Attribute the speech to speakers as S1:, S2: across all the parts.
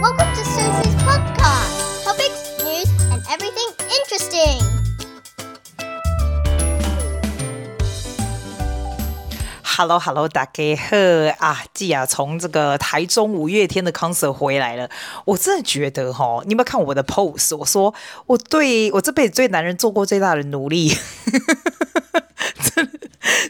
S1: Welcome to Susie's podcast. Topics, news, and everything interesting.
S2: Hello，Hello，大家好啊！季亚从这个台中五月天的 concert 回来了，我真的觉得哈，你有没有看我的 post？我说我对我这辈子对男人做过最大的努力。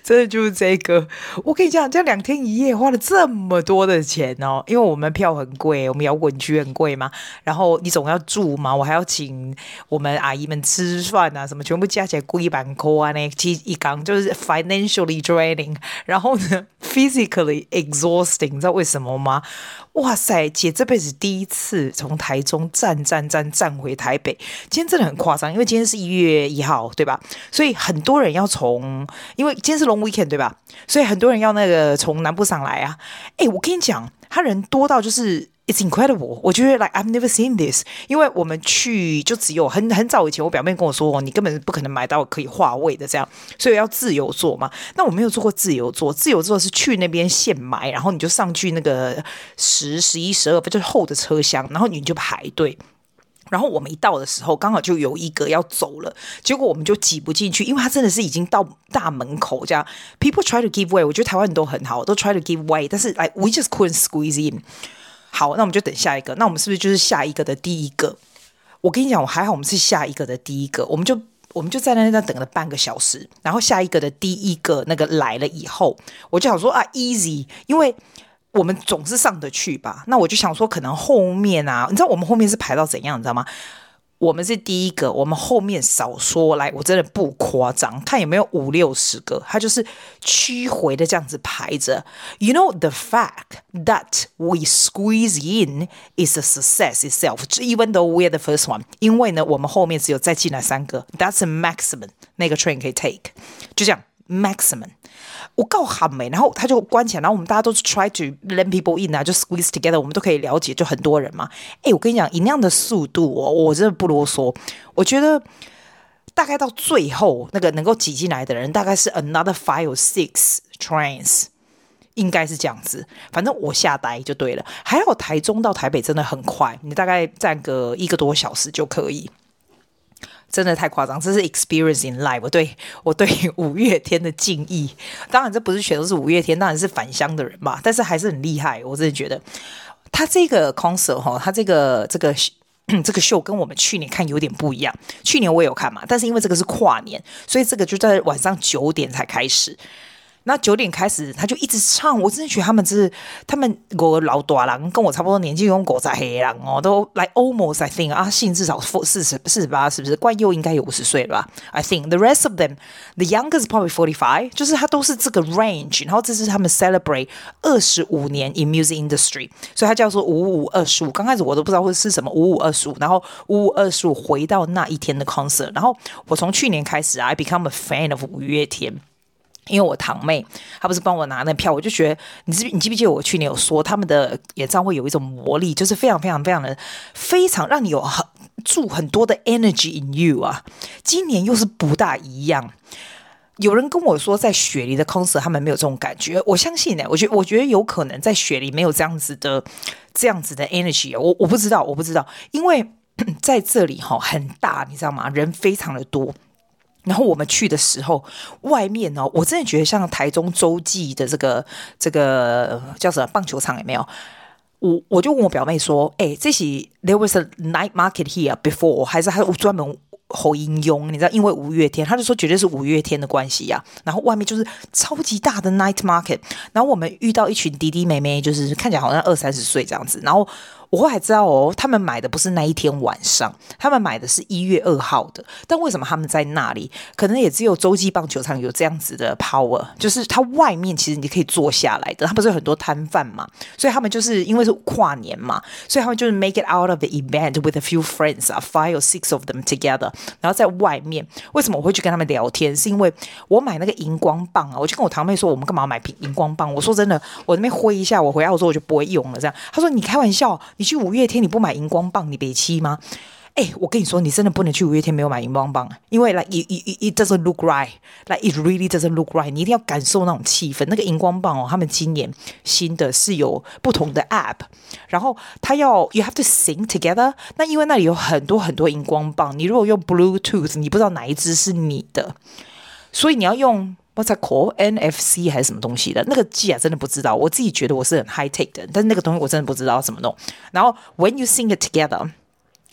S2: 真的，就是这个。我跟你讲，这两天一夜花了这么多的钱哦，因为我们票很贵，我们摇滚区很贵嘛。然后你总要住嘛，我还要请我们阿姨们吃饭啊，什么全部加起来贵一百块啊，那其实一刚就是 financially draining，然后呢 physically exhausting，你知道为什么吗？哇塞，姐这辈子第一次从台中站站站站回台北，今天真的很夸张，因为今天是一月一号，对吧？所以很多人要从，因为今天是 long weekend，对吧？所以很多人要那个从南部上来啊。哎，我跟你讲，他人多到就是。It's incredible！我觉得 like I've never seen this，因为我们去就只有很很早以前，我表妹跟我说，你根本不可能买到可以划位的这样，所以要自由座嘛。那我没有坐过自由座，自由座是去那边现买，然后你就上去那个十、十一、十二，不就是后的车厢，然后你就排队。然后我们一到的时候，刚好就有一个要走了，结果我们就挤不进去，因为他真的是已经到大门口这样。People try to give way，我觉得台湾人都很好，都 try to give way，但是 like we just couldn't squeeze in。好，那我们就等下一个。那我们是不是就是下一个的第一个？我跟你讲，我还好，我们是下一个的第一个。我们就我们就在那那等了半个小时，然后下一个的第一个那个来了以后，我就想说啊，easy，因为我们总是上得去吧。那我就想说，可能后面啊，你知道我们后面是排到怎样，你知道吗？我们是第一个，我们后面少说来，我真的不夸张，看有没有五六十个，他就是曲回的这样子排着。You know the fact that we squeeze in is a success itself, even though we're the first one。因为呢，我们后面只有再进来三个，That's a maximum，那个 train 可以 take，就这样 maximum。我告喊没，然后他就关起来，然后我们大家都是 try to let people in 啊，就 squeeze together，我们都可以了解，就很多人嘛。诶，我跟你讲，以那样的速度哦，我真的不啰嗦。我觉得大概到最后那个能够挤进来的人，大概是 another five or six trains，应该是这样子。反正我吓呆就对了。还好台中到台北真的很快，你大概站个一个多小时就可以。真的太夸张，这是 experience in life。我对我对五月天的敬意，当然这不是全都是五月天，当然是返乡的人嘛。但是还是很厉害，我真的觉得他这个 concert 哈，他这个这个 这个秀跟我们去年看有点不一样。去年我也有看嘛，但是因为这个是跨年，所以这个就在晚上九点才开始。那九点开始，他就一直唱。我真的觉得他们是他们我老大郎跟我差不多年纪，用狗仔黑狼哦，都来 almost I think 阿信至少四十四十八，是不是？冠佑应该有五十岁了吧？I think the rest of them, the youngest probably forty five，就是他都是这个 range。然后这是他们 celebrate 二十五年 in music industry，所以他叫做五五二十五。刚开始我都不知道会是什么五五二十五，然后五五二十五回到那一天的 concert。然后我从去年开始，I become a fan of 五月天。因为我堂妹，她不是帮我拿那票，我就觉得，你记你记不记得我去年有说他们的演唱会有一种魔力，就是非常非常非常的非常让你有很注很多的 energy in you 啊。今年又是不大一样。有人跟我说，在雪梨的 concert 他们没有这种感觉。我相信呢，我觉我觉得有可能在雪梨没有这样子的这样子的 energy。我我不知道，我不知道，因为 在这里哈很大，你知道吗？人非常的多。然后我们去的时候，外面哦，我真的觉得像台中洲际的这个这个叫什么棒球场有没有？我我就问我表妹说：“哎，这是 There was a night market here before，还是还有专门后应用？你知道，因为五月天，他就说绝对是五月天的关系呀、啊。然后外面就是超级大的 night market，然后我们遇到一群弟弟妹妹，就是看起来好像二三十岁这样子，然后。我后来知道哦，他们买的不是那一天晚上，他们买的是一月二号的。但为什么他们在那里？可能也只有洲际棒球场有这样子的 power，就是它外面其实你可以坐下来的。他不是有很多摊贩嘛，所以他们就是因为是跨年嘛，所以他们就是 make it out of the event with a few friends 啊，five or six of them together。然后在外面，为什么我会去跟他们聊天？是因为我买那个荧光棒啊，我就跟我堂妹说，我们干嘛买瓶荧光棒？我说真的，我那边挥一下，我回澳洲我就不会用了。这样，他说你开玩笑。你去五月天，你不买荧光棒，你别气吗？哎，我跟你说，你真的不能去五月天没有买荧光棒，因为 like it it it doesn't look right，like it really doesn't look right。你一定要感受那种气氛。那个荧光棒哦，他们今年新的是有不同的 app，然后它要 you have to sing together。那因为那里有很多很多荧光棒，你如果用 Bluetooth，你不知道哪一支是你的，所以你要用 what's that called NFC 还是什么东西的那个机啊，真的不知道。我自己觉得我是很 high tech 的，但是那个东西我真的不知道怎么弄。然后 when you sync it together。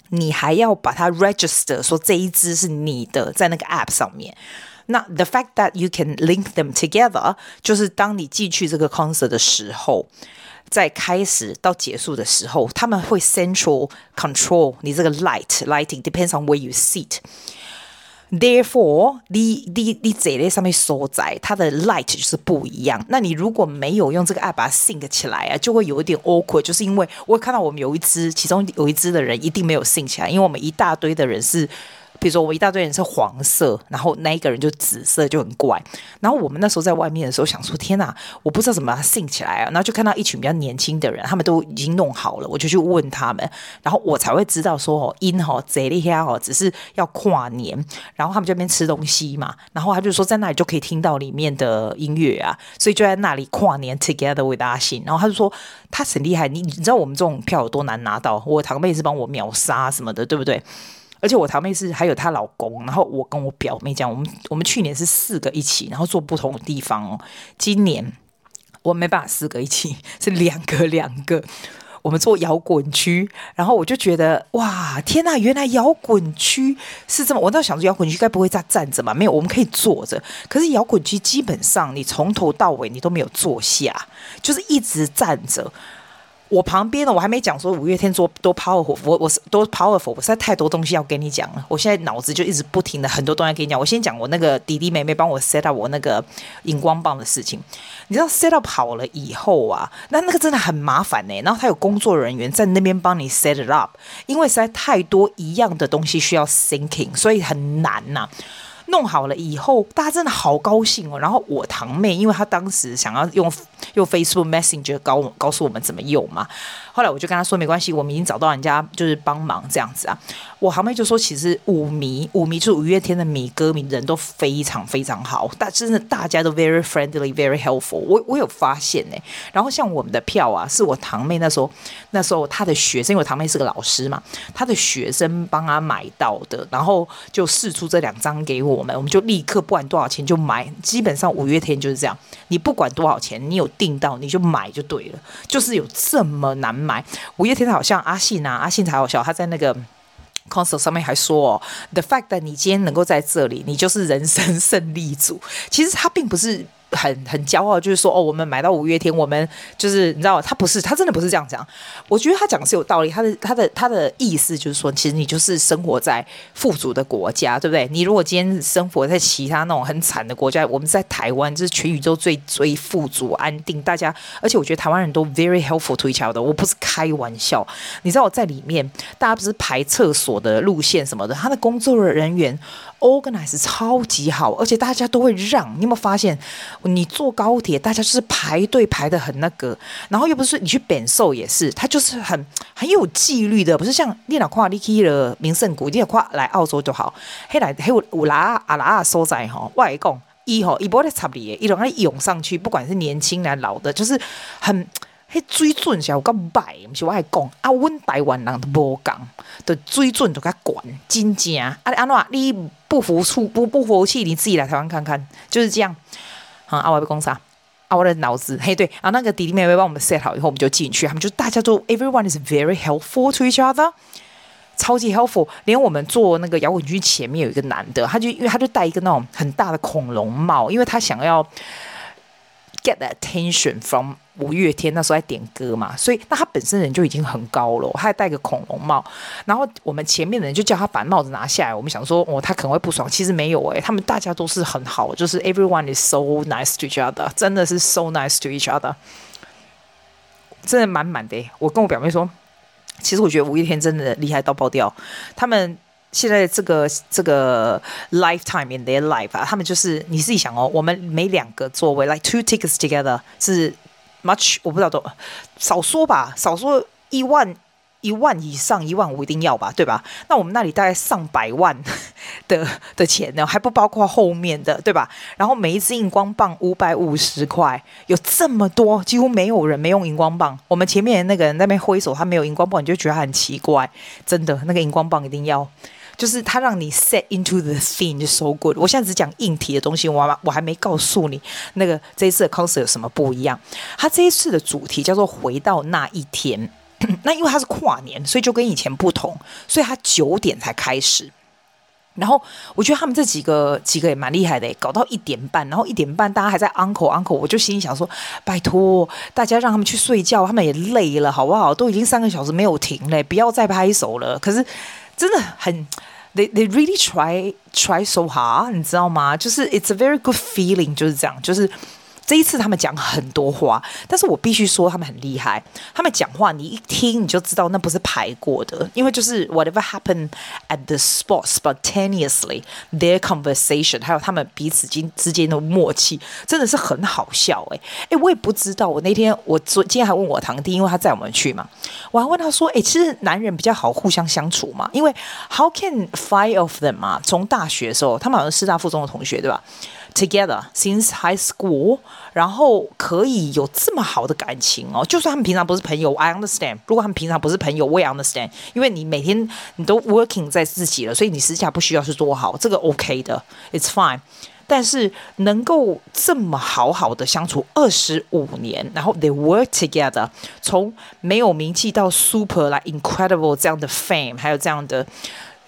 S2: 你还要把它 register，说这一支是你的，在那个 app 上面。那 the fact that you can link them together，就是当你进去这个 concert 的时候，在开始到结束的时候，他们会 central control 你这个 light lighting depends on where you sit。 Therefore，你你你这类上面所在，它的 light 就是不一样。那你如果没有用这个 app 把它 sync 起来啊，就会有一点 awkward。就是因为我看到我们有一支，其中有一支的人一定没有 sync 起来，因为我们一大堆的人是。比如说，我一大堆人是黄色，然后那一个人就紫色，就很怪。然后我们那时候在外面的时候，想说：天哪，我不知道怎么把它信起来啊！然后就看到一群比较年轻的人，他们都已经弄好了，我就去问他们，然后我才会知道说：哦，音哈这里下哦，只是要跨年，然后他们这边吃东西嘛，然后他就说在那里就可以听到里面的音乐啊，所以就在那里跨年 together with 阿信。然后他就说他很厉害，你你知道我们这种票有多难拿到？我堂妹是帮我秒杀什么的，对不对？而且我堂妹是还有她老公，然后我跟我表妹讲，我们我们去年是四个一起，然后坐不同的地方哦。今年我没办法四个一起，是两个两个，我们坐摇滚区。然后我就觉得哇，天呐，原来摇滚区是这么。我倒想说，摇滚区该不会在站着嘛？没有，我们可以坐着。可是摇滚区基本上你从头到尾你都没有坐下，就是一直站着。我旁边呢，我还没讲说五月天多多 powerful，我我是多 powerful，我实在太多东西要跟你讲了。我现在脑子就一直不停的很多东西要跟你讲。我先讲我那个弟弟妹妹帮我 set up 我那个荧光棒的事情。你知道 set up 好了以后啊，那那个真的很麻烦呢。然后他有工作人员在那边帮你 set it up，因为实在太多一样的东西需要 thinking，所以很难呐、弄好了以后，大家真的好高兴哦。然后我堂妹，因为她当时想要用用 Facebook Messenger 告告诉我们怎么用嘛。后来我就跟他说没关系，我们已经找到人家就是帮忙这样子啊。我堂妹就说，其实五迷五迷就是五月天的迷歌迷人都非常非常好，但真的大家都 very friendly very helpful 我。我有发现呢。然后像我们的票啊，是我堂妹那时候那时候她的学生，因为我堂妹是个老师嘛，她的学生帮她买到的，然后就试出这两张给。我们我们就立刻不管多少钱就买，基本上五月天就是这样，你不管多少钱，你有订到你就买就对了，就是有这么难买。五月天好像阿信啊，阿信才好笑，他在那个 concert 上面还说哦，the fact that 你今天能够在这里，你就是人生胜利组。其实他并不是。很很骄傲，就是说哦，我们买到五月天，我们就是你知道，他不是，他真的不是这样讲。我觉得他讲的是有道理，他的他的他的意思就是说，其实你就是生活在富足的国家，对不对？你如果今天生活在其他那种很惨的国家，我们在台湾，这是全宇宙最最富足安定，大家，而且我觉得台湾人都 very helpful to each other，我不是开玩笑。你知道我在里面，大家不是排厕所的路线什么的，他的工作人员 organize 超级好，而且大家都会让。你有没有发现？你坐高铁，大家就是排队排得很那个，然后又不是你去扁寿也是，他就是很很有纪律的，不是像你老跨你去了名胜谷，你老看来澳洲就好，嘿来嘿有有拉阿拉所在吼，我来讲，伊吼伊不会插你，伊拢爱涌上去，不管是年轻来老的，就是很嘿水准是有够摆，不是我爱讲啊，阮台湾人都无讲，的水准就较悬，真正啊，安怎你不服输不不服气，你自己来台湾看看，就是这样。啊，阿瓦被攻杀，阿瓦的脑子嘿，对，然后那个弟弟妹妹帮我们 set 好以后，我们就进去，他们就大家都 everyone is very helpful to each other，超级 helpful，连我们坐那个摇滚区前面有一个男的，他就因为他就戴一个那种很大的恐龙帽，因为他想要 get attention from。五月天那时候在点歌嘛，所以那他本身人就已经很高了，他还戴个恐龙帽，然后我们前面的人就叫他把帽子拿下来。我们想说，哦，他可能会不爽，其实没有诶，他们大家都是很好，就是 everyone is so nice to each other，真的是 so nice to each other，真的满满的。我跟我表妹说，其实我觉得五月天真的厉害到爆掉，他们现在这个这个 lifetime in their life 啊，他们就是你自己想哦，我们每两个座位 like two tickets together 是。much 我不知道多少说吧，少说一万一万以上，一万五一定要吧，对吧？那我们那里大概上百万 的的钱呢，还不包括后面的，对吧？然后每一支荧光棒五百五十块，有这么多，几乎没有人没用荧光棒。我们前面那个人那边挥手，他没有荧光棒，你就觉得很奇怪。真的，那个荧光棒一定要，就是他让你 set into the thing 就 so good。我现在只讲硬体的东西，我我还没告诉你那个这一次的 concert 有什么不一样。他这一次的主题叫做回到那一天。那因为它是跨年，所以就跟以前不同，所以它九点才开始。然后我觉得他们这几个几个也蛮厉害的，搞到一点半，然后一点半大家还在 uncle uncle，我就心里想说，拜托大家让他们去睡觉，他们也累了，好不好？都已经三个小时没有停嘞，不要再拍手了。可是真的很 ，they they really try try so hard，你知道吗？就是 it's a very good feeling，就是这样，就是。 这一次他们讲很多话，但是我必须说他们很厉害。他们讲话你一听你就知道那不是排过的，因为就是 whatever happened at the spot spontaneously their conversation，还有他们彼此间之间的默契，真的是很好笑诶。诶，我也不知道，我那天我昨今天还问我堂弟，因为他载我们去嘛，我还问他说，诶，其实男人比较好互相相处嘛，因为 how can five of them 嘛，从大学的时候，他们好像师大附中的同学对吧 ？Together since high school，然后可以有这么好的感情哦。就算他们平常不是朋友，I understand。如果他们平常不是朋友，我也 understand。因为你每天你都 working 在自己了，所以你私下不需要去做好，这个 OK 的，It's fine。但是能够这么好好的相处二十五年，然后 they work together，从没有名气到 super like incredible 这样的 fame，还有这样的。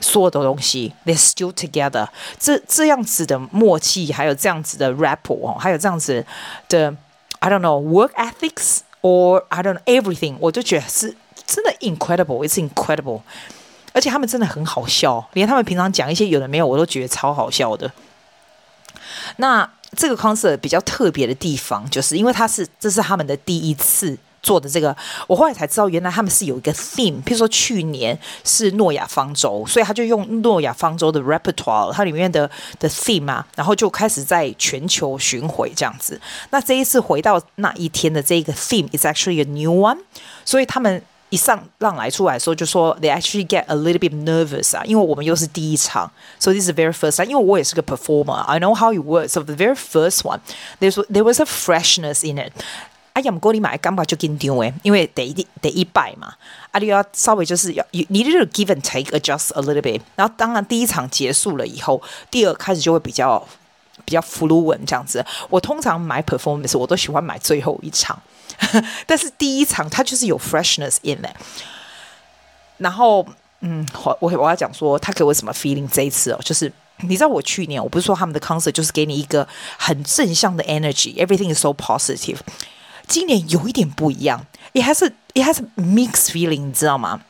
S2: 所有的东西，they're still together。这这样子的默契，还有这样子的 rapport，还有这样子的，I don't know work ethics or I don't know everything，我就觉得是真的 incredible，it's incredible。而且他们真的很好笑，连他们平常讲一些有的没有，我都觉得超好笑的。那这个 concert 比较特别的地方，就是因为它是这是他们的第一次。做的这个，我后来才知道，原来他们是有一个 theme。譬如说去年是诺亚方舟，所以他就用诺亚方舟的 repertoire，它里面的的 theme 啊，然后就开始在全球巡回这样子。那这一次回到那一天的这个 theme is actually a new one，所以他们一上浪来出来的时候就说 they actually get a little bit nervous 啊，因为我们又是第一场，so this is the very first time。因为我也是个 performer，I know how it works。So the very first one there's there was a freshness in it。哎呀，唔过你买感觉就紧张诶，因为得一得一百嘛，啊，你要稍微就是要你你就是 give and take adjust a little bit，然后当然第一场结束了以后，第二开始就会比较比较 fluent 这样子。我通常买 performance 我都喜欢买最后一场，但是第一场它就是有 freshness in it。然后嗯，我我我要讲说他给我什么 feeling 这一次哦，就是你知道我去年我不是说他们的 concert 就是给你一个很正向的 energy，everything is so positive。今年有一点不一样，也还是也还是 mixed feeling，你知道吗？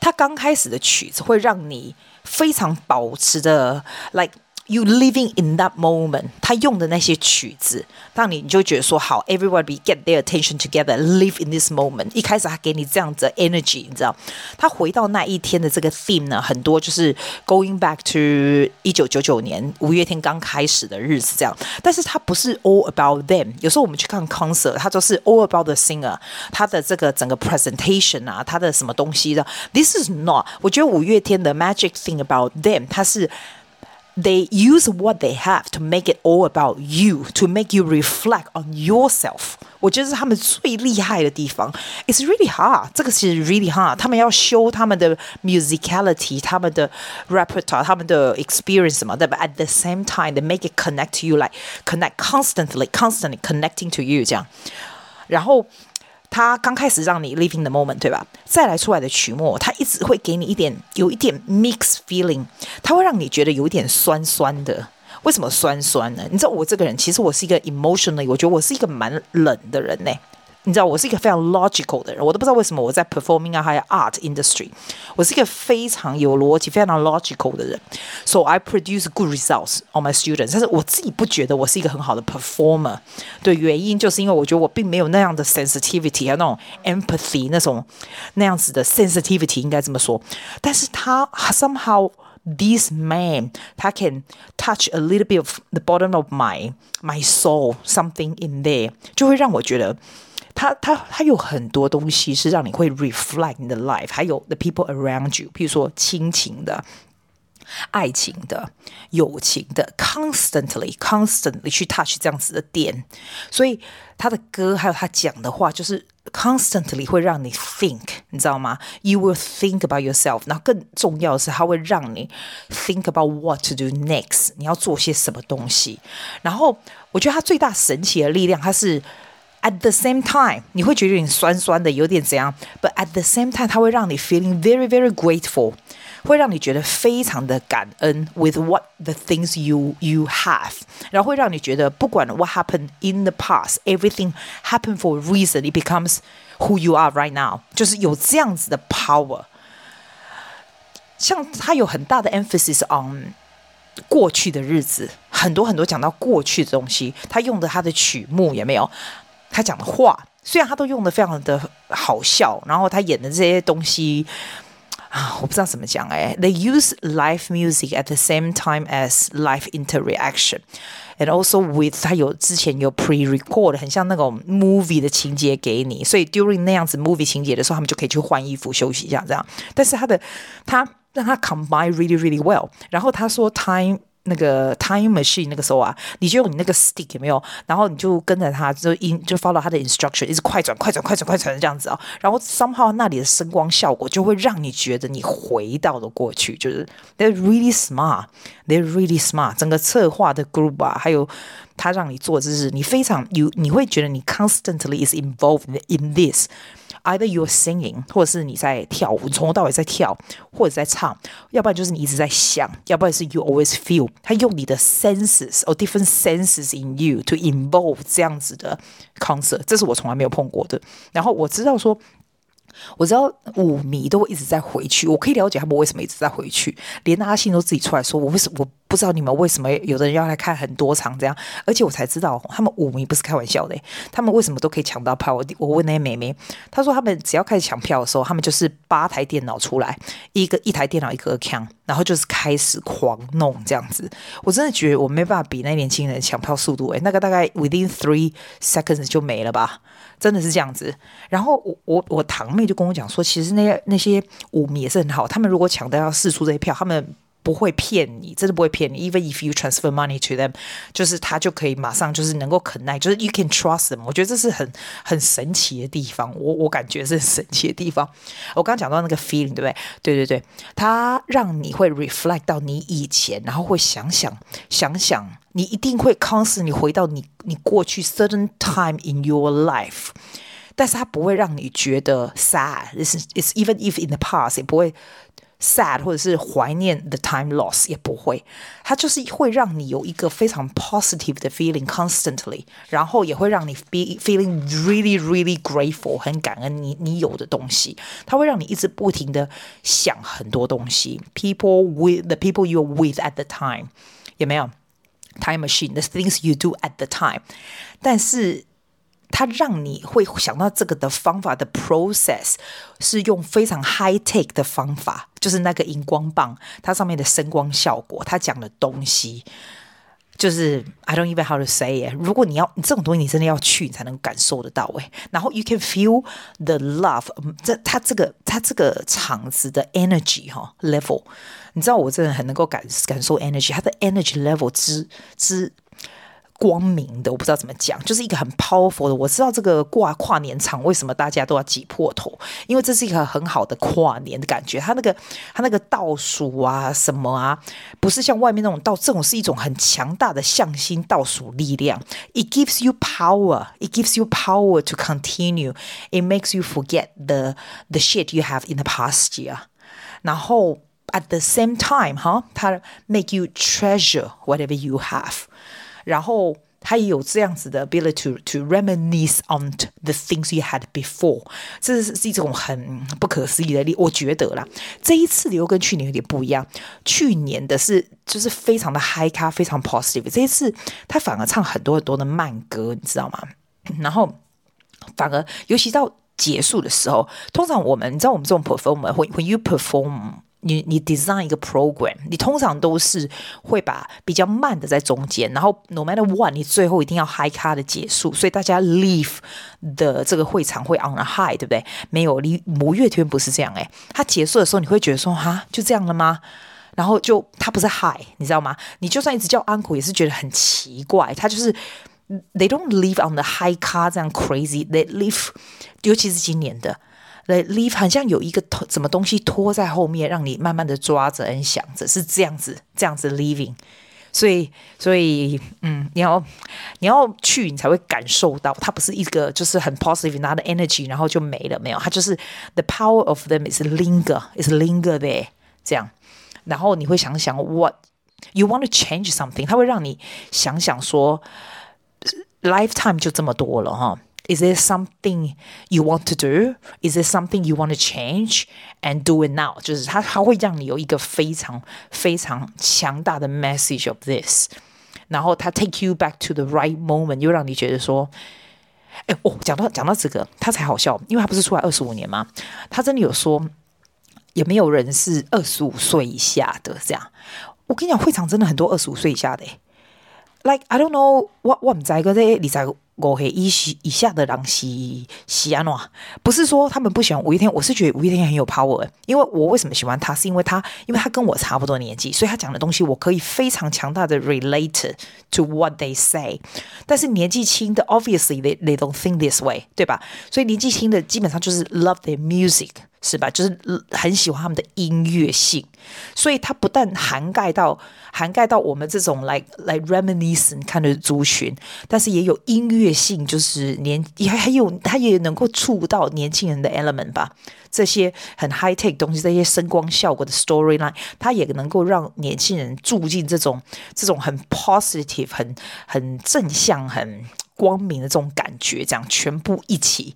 S2: 它刚开始的曲子会让你非常保持的 like。You living in that moment，他用的那些曲子，当你你就觉得说好，everybody get their attention together，live in this moment。一开始他给你这样子的 energy，你知道，他回到那一天的这个 theme 呢，很多就是 going back to 一九九九年五月天刚开始的日子这样。但是他不是 all about them。有时候我们去看 concert，他都是 all about the singer，他的这个整个 presentation 啊，他的什么东西的。This is not。我觉得五月天的 magic thing about them，他是。 They use what they have to make it all about you, to make you reflect on yourself. 我觉得是他们最厉害的地方。It's really hard，这个其实 really hard。他们要 show 他们的 musicality，他们的 repertoire，他们的 experience 什么的。But at the same time, they make it connect to you, like connect constantly, constantly connecting to you 这样。然后。 他刚开始让你 living the moment，对吧？再来出来的曲目，他一直会给你一点，有一点 mix feeling，他会让你觉得有一点酸酸的。为什么酸酸呢？你知道我这个人，其实我是一个 emotionally，我觉得我是一个蛮冷的人呢。你知道我是一个非常 logical 的人，我都不知道为什么我在 performing 啊，还有 art industry，我是一个非常有逻辑、非常 logical 的人。So I produce good results on my students，但是我自己不觉得我是一个很好的 performer。对，原因就是因为我觉得我并没有那样的 sensitivity 还有那种 empathy 那种那样子的 sensitivity 应该这么说。但是他 somehow this man 他 can touch a little bit of the bottom of my my soul something in there，就会让我觉得。 它它它有很多东西是让你会 reflect 你的 life，还有 the people around you，比如说亲情的。爱情的、友情的，constantly、constantly 去 touch 这样子的点，所以他的歌还有他讲的话，就是 constantly 会让你 think，你知道吗？You will think about yourself。然后更重要的是，他会让你 think about what to do next，你要做些什么东西。然后我觉得他最大神奇的力量，他是 at the same time，你会觉得有点酸酸的，有点怎样？But at the same time，他会让你 feeling very very grateful。会让你觉得非常的感恩，with what the things you you have，然后会让你觉得不管 what happened in the past，everything happened for a reason. It becomes who you are right now，就是有这样子的 power。像他有很大的 emphasis on 过去的日子，很多很多讲到过去的东西，他用的他的曲目也没有， 他讲的话虽然他都用的非常的好笑，然后他演的这些东西。啊，我不知道怎么讲哎。They use live music at the same time as live interaction, and also with 它有之前有 pre-record，很像那种 movie 的情节给你，所以 during 那样子 movie 情节的时候，他们就可以去换衣服休息一下这样。但是他的他让他 combine really really well，然后他说 time。 那个 time machine 那个时候啊，你就用你那个 stick 有没有？然后你就跟着他，就 in 就 follow 他的 instruction，一直快转快转快转快转这样子啊。然后 somehow 那里的声光效果就会让你觉得你回到了过去，就是 they're really smart，they're really smart。整个策划的 group 啊，还有他让你做，就是你非常 you 你会觉得你 constantly is involved in this。Either you're singing，或者是你在跳舞，从头到尾在跳，或者在唱，要不然就是你一直在想，要不然是 you always feel。他用你的 senses or different senses in you to involve 这样子的 concert，这是我从来没有碰过的。然后我知道说。我知道舞迷都会一直在回去，我可以了解他们为什么一直在回去。连阿信都自己出来说：“我为什么我不知道你们为什么有的人要来看很多场这样？”而且我才知道，他们舞迷不是开玩笑的，他们为什么都可以抢到票？我我问那些妹妹，她说他们只要开始抢票的时候，他们就是八台电脑出来，一个一台电脑一个枪，然后就是开始狂弄这样子。我真的觉得我没办法比那年轻人抢票速度，诶，那个大概 within three seconds 就没了吧。真的是这样子，然后我我我堂妹就跟我讲说，其实那些那些舞迷也是很好，他们如果抢到要试出这些票，他们不会骗你，真的不会骗你。Even if you transfer money to them，就是他就可以马上就是能够 connect，就是 you can trust them。我觉得这是很很神奇的地方，我我感觉是很神奇的地方。我刚刚讲到那个 feeling，对不对？对对对，它让你会 reflect 到你以前，然后会想想想想。你一定会 constantly 回到你你过去 certain time in your life，但是它不会让你觉得 sad。It's it's even if in the past，也不会 sad 或者是怀念 the time lost，也不会。它就是会让你有一个非常 positive 的 feeling constantly，然后也会让你 be feeling really really grateful，很感恩你你有的东西。它会让你一直不停的想很多东西。People with the people you're with at the time，有没有？Time machine, the things you do at the time，但是 它让你会想到这个的方法的 process 是用非常 high tech 的方法，就是那个荧光棒，它上面的声光效果，它讲的东西，就是 I don't even how to say it。如果你要这种东西，你真的要去，你才能感受得到。然后 you can feel the love，这它这个它这个场子的 energy 哈 level。你知道我真的很能够感感受 energy，它的 energy level 之之光明的，我不知道怎么讲，就是一个很 powerful 的。我知道这个挂跨年场为什么大家都要挤破头，因为这是一个很好的跨年的感觉。它那个它那个倒数啊什么啊，不是像外面那种倒，这种是一种很强大的向心倒数力量。It gives you power. It gives you power to continue. It makes you forget the the shit you have in the past year. 然后。At the same time，哈，它 make you treasure whatever you have，然后他也有这样子的 ability to to reminisce on the things you had before，这是是一种很不可思议的力。我觉得啦，这一次的又跟去年有点不一样。去年的是就是非常的 high 咖，非常 positive。这一次他反而唱很多很多的慢歌，你知道吗？然后反而尤其到结束的时候，通常我们你知道我们这种 performer，when when you perform。你你 design 一个 program，你通常都是会把比较慢的在中间，然后 no matter what，你最后一定要 high 卡的结束，所以大家 leave 的这个会场会 on a high，对不对？没有，你五月天不是这样诶，它结束的时候你会觉得说哈，就这样了吗？然后就它不是 high，你知道吗？你就算一直叫 uncle 也是觉得很奇怪，它就是 they don't leave on the high car 这样 crazy，they leave，尤其是今年的。Leave 好像有一个拖什么东西拖在后面，让你慢慢的抓着，想着是这样子，这样子 leaving。所以，所以，嗯，你要你要去，你才会感受到，它不是一个就是很 positive 拿的 energy，然后就没了，没有，它就是 the power of them is linger，is linger there，这样。然后你会想想，what you want to change something，它会让你想想说，lifetime 就这么多了哈。Is there something you want to do? Is there something you want to change and do it now? 就是它，它会让你有一个非常非常强大的 message of this，然后它 take you back to the right moment，又让你觉得说，哎哦，讲到讲到这个，他才好笑，因为他不是出来二十五年吗？他真的有说，有没有人是二十五岁以下的？这样，我跟你讲，会场真的很多二十五岁以下的，like I don't know what 我唔知嗰啲，你知？ 五岁以以下的人是是安怎？不是说他们不喜欢五月天，我是觉得五月天很有 power。因为我为什么喜欢他，是因为他，因为他跟我差不多年纪，所以他讲的东西我可以非常强大的 relate to what they say。但是年纪轻的，obviously they they don't think this way，对吧？所以年纪轻的基本上就是 love their music。是吧？就是很喜欢他们的音乐性，所以它不但涵盖到涵盖到我们这种来来 reminiscent 看的族群，但是也有音乐性，就是年也还有它也能够触到年轻人的 element 吧。这些很 high tech 东西，这些声光效果的 storyline，它也能够让年轻人住进这种这种很 positive、很很正向、很光明的这种感觉，这样全部一起。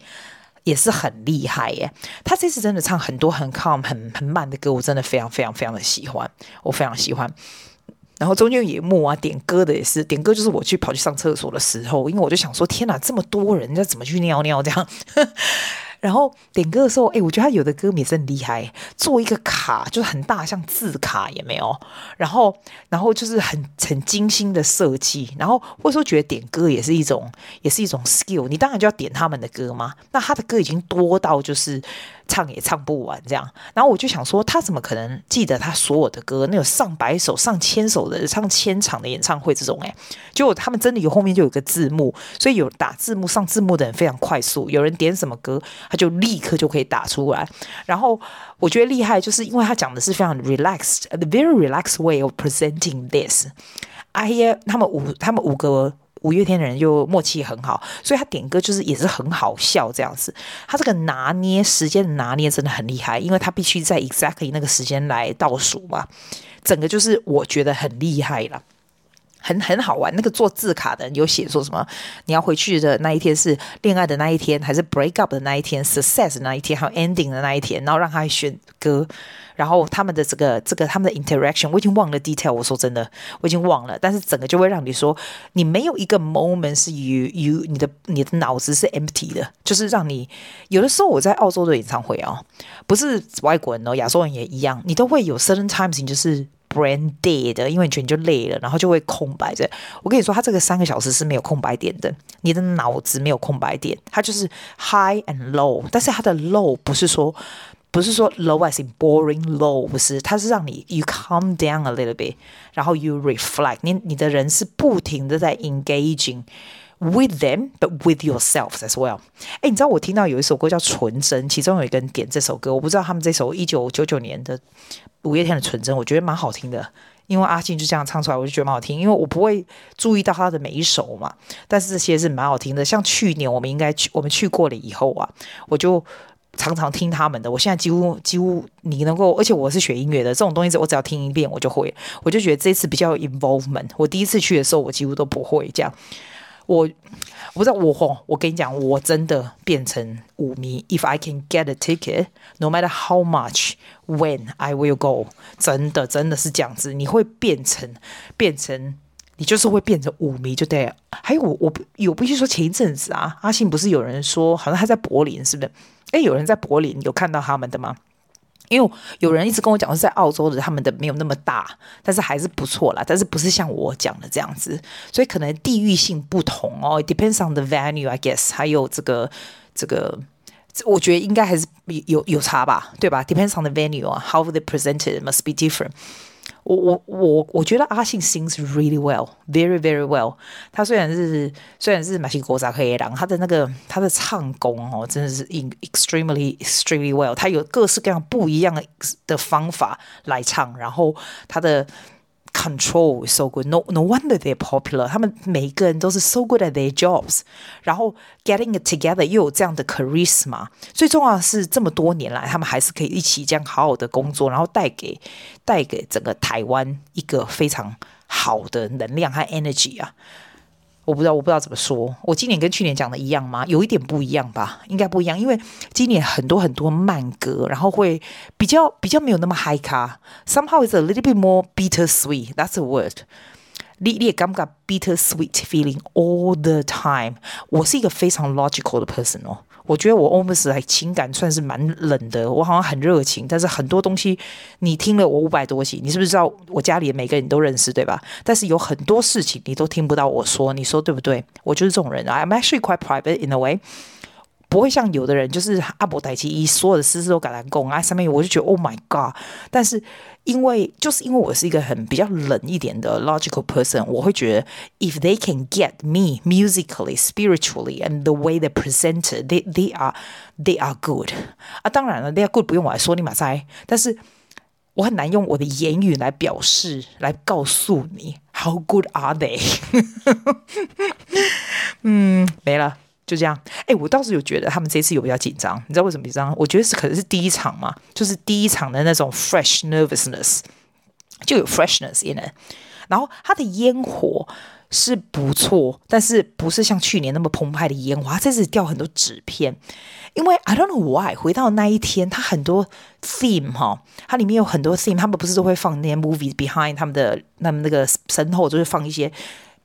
S2: 也是很厉害耶！他这次真的唱很多很 calm、很很慢的歌，我真的非常非常非常的喜欢，我非常喜欢。然后中间也木啊，点歌的也是点歌，就是我去跑去上厕所的时候，因为我就想说，天哪，这么多人，要怎么去尿尿这样？然后点歌的时候，哎，我觉得他有的歌也是很厉害，做一个卡就是很大，像字卡也没有。然后，然后就是很很精心的设计。然后或者说觉得点歌也是一种，也是一种 skill。你当然就要点他们的歌嘛。那他的歌已经多到就是。唱也唱不完这样，然后我就想说，他怎么可能记得他所有的歌？那有上百首、上千首的唱千场的演唱会这种诶，就他们真的有后面就有个字幕，所以有打字幕、上字幕的人非常快速。有人点什么歌，他就立刻就可以打出来。然后我觉得厉害，就是因为他讲的是非常 relaxed，the very relaxed way of presenting this。哎呀，他们五他们五个。五月天的人就默契很好，所以他点歌就是也是很好笑这样子。他这个拿捏时间的拿捏真的很厉害，因为他必须在 exactly 那个时间来倒数嘛。整个就是我觉得很厉害了，很很好玩。那个做字卡的人有写说什么？你要回去的那一天是恋爱的那一天，还是 break up 的那一天，success 的那一天，还有 ending 的那一天？然后让他选歌。然后他们的这个这个他们的 interaction，我已经忘了 detail。我说真的，我已经忘了。但是整个就会让你说，你没有一个 moment 是 you you 你的你的脑子是 empty 的，就是让你有的时候我在澳洲的演唱会啊、哦，不是外国人哦，亚洲人也一样，你都会有 certain times 你就是 brain dead 的，因为你觉得你就累了，然后就会空白着。我跟你说，他这个三个小时是没有空白点的，你的脑子没有空白点，它就是 high and low，但是它的 low 不是说。不是说 low as in boring low，不是，它是让你 you calm down a little bit，然后 you reflect，你你的人是不停的在 engaging with them，but with yourself as well。哎，你知道我听到有一首歌叫《纯真》，其中有一个人点这首歌，我不知道他们这首一九九九年的五月天的《纯真》，我觉得蛮好听的，因为阿信就这样唱出来，我就觉得蛮好听，因为我不会注意到他的每一首嘛，但是这些是蛮好听的。像去年我们应该去，我们去过了以后啊，我就。常常听他们的，我现在几乎几乎你能够，而且我是学音乐的，这种东西我只要听一遍我就会，我就觉得这次比较有 involvement。我第一次去的时候，我几乎都不会这样。我我不知道我吼，我跟你讲，我真的变成舞迷。If I can get a ticket, no matter how much, when I will go，真的真的是这样子，你会变成变成。你就是会变成舞迷就对了。还有我我有必须说，前一阵子啊，阿信不是有人说好像他在柏林，是不是？诶，有人在柏林有看到他们的吗？因为有人一直跟我讲是，在澳洲的他们的没有那么大，但是还是不错啦。但是不是像我讲的这样子，所以可能地域性不同哦。Depends on the venue, I guess。还有这个这个，我觉得应该还是有有差吧，对吧？Depends on the venue 啊，how they presented must be different。我我我我觉得阿信 sings really well, very very well。他虽然是虽然是马戏国杂黑狼，他的那个他的唱功哦，真的是 extremely extremely well。他有各式各样不一样的的方法来唱，然后他的。Control is so good. No, no wonder they're popular. 他们每一个人都是 so good at their jobs. 然后 getting it together 又有这样的 charisma。最重要的是，这么多年来，他们还是可以一起这样好好的工作，然后带给带给整个台湾一个非常好的能量和 energy 啊。 我不知道，我不知道怎么说。我今年跟去年讲的一样吗？有一点不一样吧，应该不一样，因为今年很多很多慢歌，然后会比较比较没有那么嗨咖。Somehow it's a little bit more bittersweet. That's a word. 你你也感觉 bittersweet feeling all the time。我是一个非常 logical 的 person 哦。我觉得我 almost 还情感算是蛮冷的，我好像很热情，但是很多东西你听了我五百多集，你是不是知道我家里每个人都认识，对吧？但是有很多事情你都听不到我说，你说对不对？我就是这种人，I'm actually quite private in a way，不会像有的人就是阿伯代基一所有的私事都敢来讲啊，上面我就觉得 Oh my God，但是。因为就是因为我是一个很比较冷一点的 logical person，我会觉得 if they can get me musically, spiritually, and the way they presented, they they are they are good 啊。当然了，they are good 不用我来说你马赛，但是我很难用我的言语来表示，来告诉你 how good are they。嗯，没了。就这样，哎，我倒是有觉得他们这次有比较紧张，你知道为什么紧张？我觉得是可能是第一场嘛，就是第一场的那种 fresh nervousness，就有 freshness in it。然后它的烟火是不错，但是不是像去年那么澎湃的烟火，它这次掉很多纸片。因为 I don't know why，回到那一天，它很多 theme 哈，它里面有很多 theme，他们不是都会放那些 movies behind 他们的，他们那个身后就是放一些。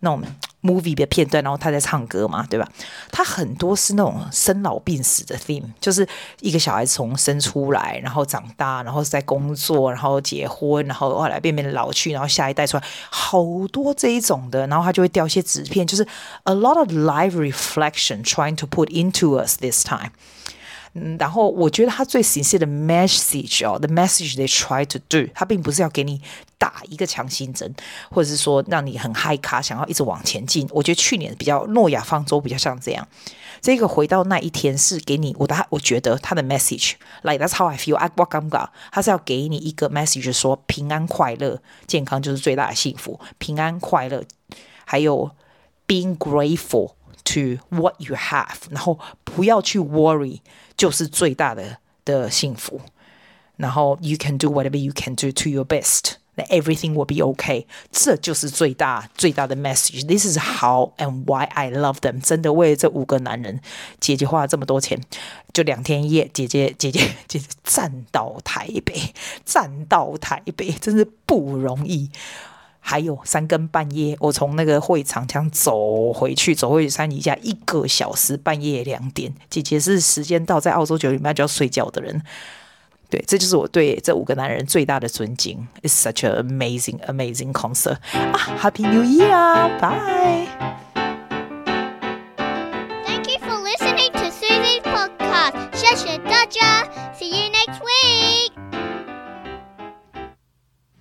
S2: 那种 movie 的片段，然后他在唱歌嘛，对吧？他很多是那种生老病死的 theme，就是一个小孩从生出来，然后长大，然后在工作，然后结婚，然后后来变变老去，然后下一代出来，好多这一种的，然后他就会掉一些纸片，就是 a lot of live reflection trying to put into us this time。嗯，然后我觉得他最 sincere 的 message 哦，the message they try to do，他并不是要给你打一个强心针，或者是说让你很嗨卡，想要一直往前进。我觉得去年比较诺亚方舟比较像这样，这个回到那一天是给你我的，我觉得他的 message，like that's how I feel。I 我感觉他是要给你一个 message，说平安快乐、健康就是最大的幸福，平安快乐，还有 being grateful to what you have，然后不要去 worry。就是最大的的幸福，然后 you can do whatever you can do to your best, that everything will be okay。这就是最大最大的 message。This is how and why I love them。真的为了这五个男人，姐姐花了这么多钱，就两天一夜，姐姐姐姐姐姐站到台北，站到台北，真是不容易。还有三更半夜，我从那个会场这样走回去，走回去三姨家一个小时，半夜两点。姐姐是时间到，在澳洲九点半就要睡觉的人。对，这就是我对这五个男人最大的尊敬。It's such an amazing, amazing concert 啊！Happy New Year，Bye。